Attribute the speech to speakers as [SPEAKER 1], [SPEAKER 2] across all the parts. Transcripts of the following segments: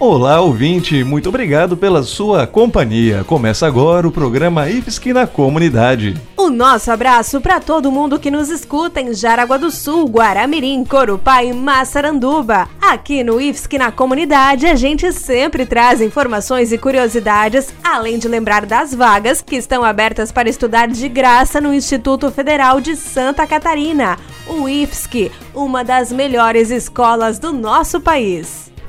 [SPEAKER 1] Olá, ouvinte, muito obrigado pela sua companhia. Começa agora o programa IFSC na Comunidade.
[SPEAKER 2] O nosso abraço para todo mundo que nos escuta em Jaraguá do Sul, Guaramirim, Corupá e Massaranduba. Aqui no IFSC na Comunidade, a gente sempre traz informações e curiosidades, além de lembrar das vagas que estão abertas para estudar de graça no Instituto Federal de Santa Catarina, o IFSC, uma das melhores escolas do nosso país.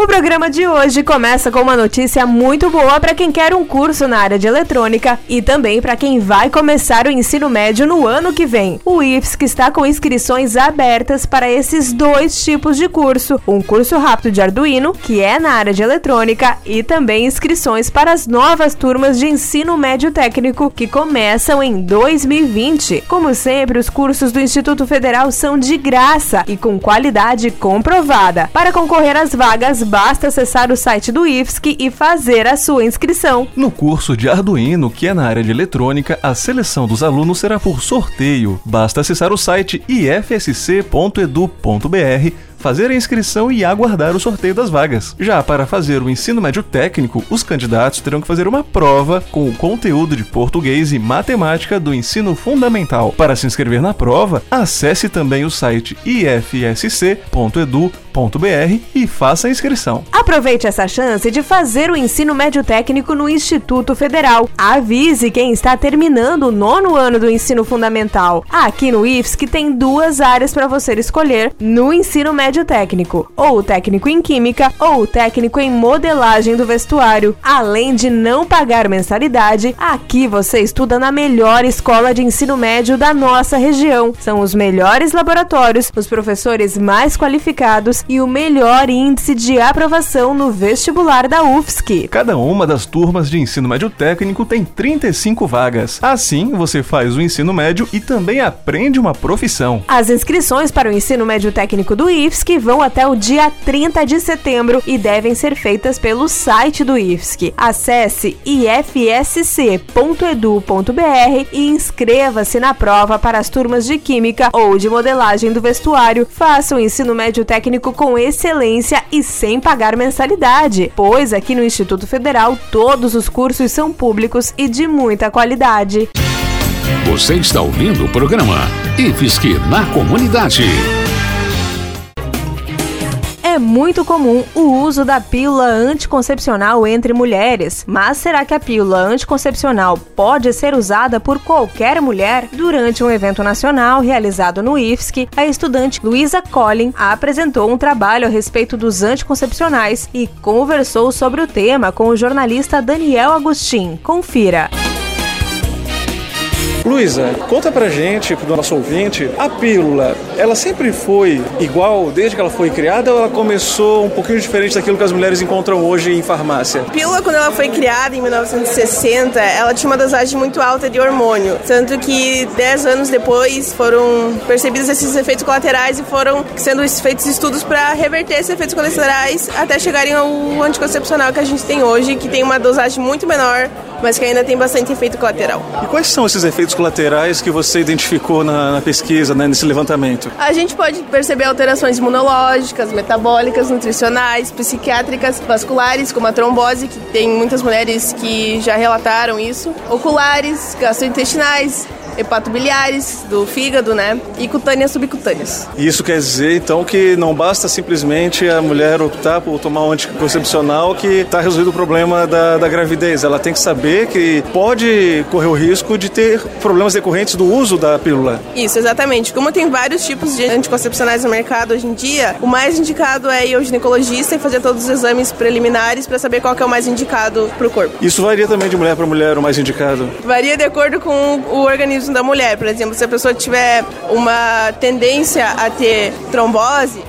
[SPEAKER 2] O programa de hoje começa com uma notícia muito boa para quem quer um curso na área de eletrônica e também para quem vai começar o ensino médio no ano que vem. O IFSC está com inscrições abertas para esses dois tipos de curso: um curso rápido de Arduino, que é na área de eletrônica, e também inscrições para as novas turmas de ensino médio técnico que começam em 2020. Como sempre, os cursos do Instituto Federal são de graça e com qualidade comprovada. Para concorrer às vagas basta acessar o site do IFSC e fazer a sua inscrição.
[SPEAKER 1] No curso de Arduino, que é na área de eletrônica, a seleção dos alunos será por sorteio. Basta acessar o site ifsc.edu.br fazer a inscrição e aguardar o sorteio das vagas. Já para fazer o ensino médio técnico, os candidatos terão que fazer uma prova com o conteúdo de português e matemática do ensino fundamental. Para se inscrever na prova, acesse também o site ifsc.edu.br e faça a inscrição.
[SPEAKER 2] Aproveite essa chance de fazer o ensino médio técnico no Instituto Federal. Avise quem está terminando o nono ano do ensino fundamental. Aqui no IFSC tem duas áreas para você escolher no ensino médio técnico: ou o técnico em química ou o técnico em modelagem do vestuário. Além de não pagar mensalidade, aqui você estuda na melhor escola de ensino médio da nossa região. São os melhores laboratórios, os professores mais qualificados e o melhor índice de aprovação no vestibular da UFSC.
[SPEAKER 1] Cada uma das turmas de ensino médio técnico tem 35 vagas. Assim, você faz o ensino médio e também aprende uma profissão.
[SPEAKER 2] As inscrições para o ensino médio técnico do IFSC vão até o dia 30 de setembro e devem ser feitas pelo site do IFSC. Acesse ifsc.edu.br e inscreva-se na prova para as turmas de Química ou de Modelagem do Vestuário. Faça o ensino médio técnico com excelência e sem pagar mensalidade, pois aqui no Instituto Federal todos os cursos são públicos e de muita qualidade.
[SPEAKER 3] Você está ouvindo o programa IFSC na Comunidade.
[SPEAKER 2] É muito comum o uso da pílula anticoncepcional entre mulheres, mas será que a pílula anticoncepcional pode ser usada por qualquer mulher? Durante um evento nacional realizado no IFSC, a estudante Luisa Collin apresentou um trabalho a respeito dos anticoncepcionais e conversou sobre o tema com o jornalista Daniel Agostin. Confira.
[SPEAKER 4] Luísa, conta pra gente, pro nosso ouvinte, a pílula, ela sempre foi igual desde que ela foi criada ou ela começou um pouquinho diferente daquilo que as mulheres encontram hoje em farmácia?
[SPEAKER 5] A pílula, quando ela foi criada em 1960, ela tinha uma dosagem muito alta de hormônio, tanto que 10 anos depois foram percebidos esses efeitos colaterais e foram sendo feitos estudos para reverter esses efeitos colaterais até chegarem ao anticoncepcional que a gente tem hoje, que tem uma dosagem muito menor, mas que ainda tem bastante efeito colateral.
[SPEAKER 4] E quais são esses efeitos colaterais que você identificou na, na pesquisa, né, nesse levantamento?
[SPEAKER 5] A gente pode perceber alterações imunológicas, metabólicas, nutricionais, psiquiátricas, vasculares, como a trombose, que tem muitas mulheres que já relataram isso, oculares, gastrointestinais, hepatobiliares, do fígado, né? E cutâneas subcutâneas.
[SPEAKER 4] Isso quer dizer, então, que não basta simplesmente a mulher optar por tomar um anticoncepcional que está resolvido o problema da, da gravidez. Ela tem que saber que pode correr o risco de ter problemas decorrentes do uso da pílula.
[SPEAKER 5] Isso, exatamente. Como tem vários tipos de anticoncepcionais no mercado hoje em dia, o mais indicado é ir ao ginecologista e fazer todos os exames preliminares para saber qual é o mais indicado para o corpo.
[SPEAKER 4] Isso varia também de mulher para mulher, o mais indicado?
[SPEAKER 5] Varia de acordo com o organismo da mulher. Por exemplo, se a pessoa tiver uma tendência a ter trombose,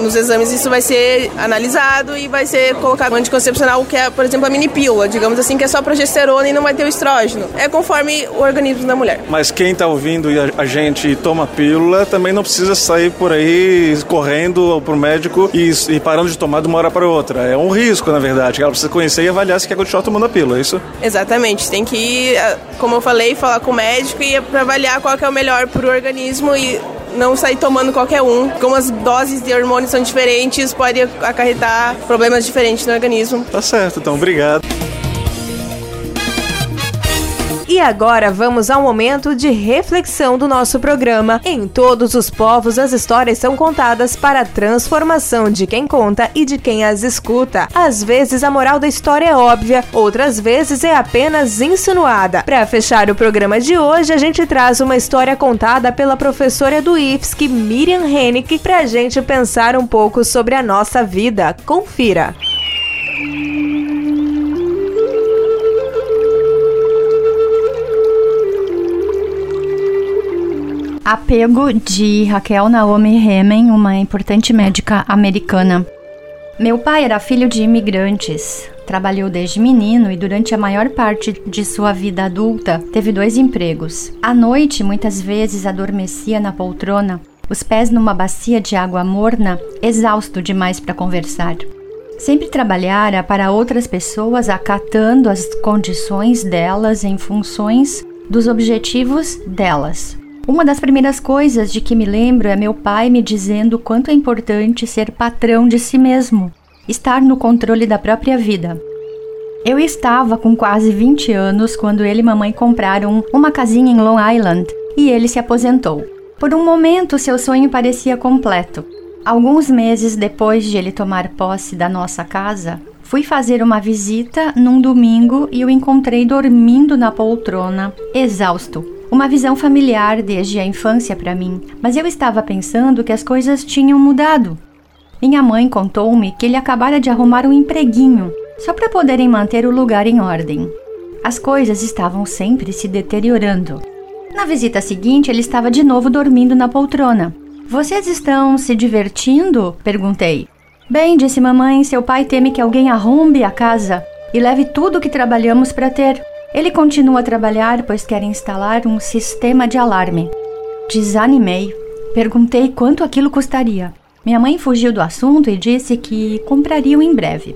[SPEAKER 5] nos exames isso vai ser analisado e vai ser colocado um anticoncepcional que é, por exemplo, a mini pílula, digamos assim, que é só progesterona e não vai ter o estrógeno. É conforme o organismo da mulher.
[SPEAKER 4] Mas quem está ouvindo e a gente toma pílula também não precisa sair por aí correndo pro médico e, e parando de tomar de uma hora para outra. É um risco, na verdade. Ela precisa conhecer e avaliar se quer continuar tomando a pílula, é isso?
[SPEAKER 5] Exatamente. Tem que ir, como eu falei, falar com o médico e para avaliar qual é o melhor para o organismo e não sair tomando qualquer um. Como as doses de hormônios são diferentes, pode acarretar problemas diferentes no organismo.
[SPEAKER 4] Tá certo, então obrigado.
[SPEAKER 2] E agora vamos ao momento de reflexão do nosso programa. Em todos os povos, as histórias são contadas para a transformação de quem conta e de quem as escuta. Às vezes a moral da história é óbvia, outras vezes é apenas insinuada. Para fechar o programa de hoje, a gente traz uma história contada pela professora do IFSC, Miriam Hennick, para a gente pensar um pouco sobre a nossa vida. Confira.
[SPEAKER 6] Apego de Raquel Naomi Hemen, uma importante médica americana. Meu pai era filho de imigrantes. Trabalhou desde menino e durante a maior parte de sua vida adulta teve dois empregos. À noite, muitas vezes adormecia na poltrona, os pés numa bacia de água morna, exausto demais para conversar. Sempre trabalhara para outras pessoas acatando as condições delas em funções dos objetivos delas. Uma das primeiras coisas de que me lembro é meu pai me dizendo quanto é importante ser patrão de si mesmo, estar no controle da própria vida. Eu estava com quase 20 anos quando ele e mamãe compraram uma casinha em Long Island e ele se aposentou. Por um momento, seu sonho parecia completo. Alguns meses depois de ele tomar posse da nossa casa, fui fazer uma visita num domingo e o encontrei dormindo na poltrona, exausto, uma visão familiar desde a infância para mim, mas eu estava pensando que as coisas tinham mudado. Minha mãe contou-me que ele acabara de arrumar um empreguinho, só para poderem manter o lugar em ordem. As coisas estavam sempre se deteriorando. Na visita seguinte, ele estava de novo dormindo na poltrona. Vocês estão se divertindo? perguntei. Bem, disse mamãe, seu pai teme que alguém arrombe a casa e leve tudo o que trabalhamos para ter. Ele continua a trabalhar, pois quer instalar um sistema de alarme. Desanimei. Perguntei quanto aquilo custaria. Minha mãe fugiu do assunto e disse que comprariam em breve.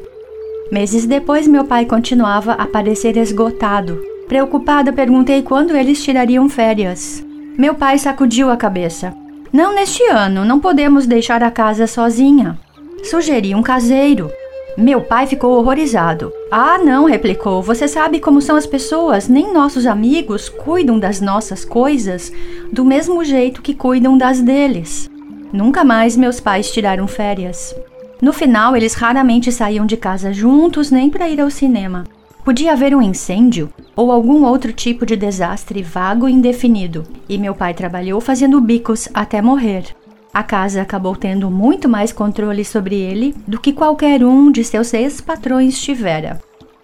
[SPEAKER 6] Meses depois, meu pai continuava a parecer esgotado. Preocupada, perguntei quando eles tirariam férias. Meu pai sacudiu a cabeça. Não neste ano, não podemos deixar a casa sozinha. Sugeri um caseiro. Meu pai ficou horrorizado. Ah, não, replicou. Você sabe como são as pessoas. Nem nossos amigos cuidam das nossas coisas do mesmo jeito que cuidam das deles. Nunca mais meus pais tiraram férias. No final, eles raramente saíam de casa juntos nem para ir ao cinema. Podia haver um incêndio ou algum outro tipo de desastre vago e indefinido, e meu pai trabalhou fazendo bicos até morrer. A casa acabou tendo muito mais controle sobre ele do que qualquer um de seus ex-patrões tivera.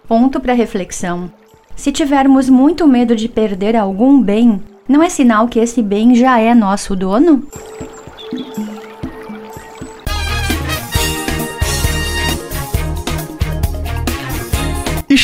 [SPEAKER 6] Ponto para reflexão. Se tivermos muito medo de perder algum bem, não é sinal que esse bem já é nosso dono?